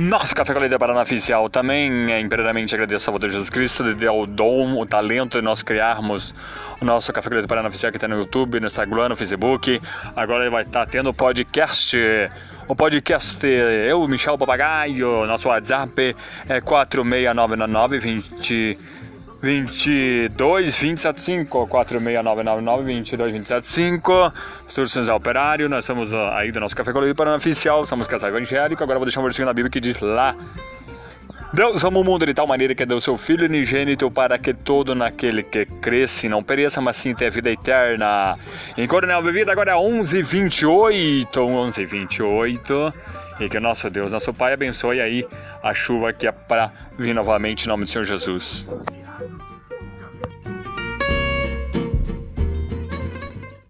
nosso Café com Leite Paraná Oficial. Também, é, imperadamente, agradeço ao Salvador Jesus Cristo de dar o dom, o talento de nós criarmos o nosso Café com Leite Paraná Oficial que está no YouTube, no Instagram, no Facebook. Agora ele vai estar tá tendo o podcast. O podcast, eu, Michel Papagaio, nosso WhatsApp é 46999 20 22 275 46999 22 275 Instruções ao operário. Nós somos aí do nosso Café Colorido para oficial, somos casal evangélico. Agora vou deixar um versículo na Bíblia que diz lá. Deus amou o mundo de tal maneira que deu seu Filho unigênito para que todo naquele que cresce não pereça, mas sim tenha vida eterna. Em Coronel Bebida agora é 11h28, 11h28. E que o nosso Deus, nosso Pai, abençoe aí a chuva que é para vir novamente em nome do Senhor Jesus. time.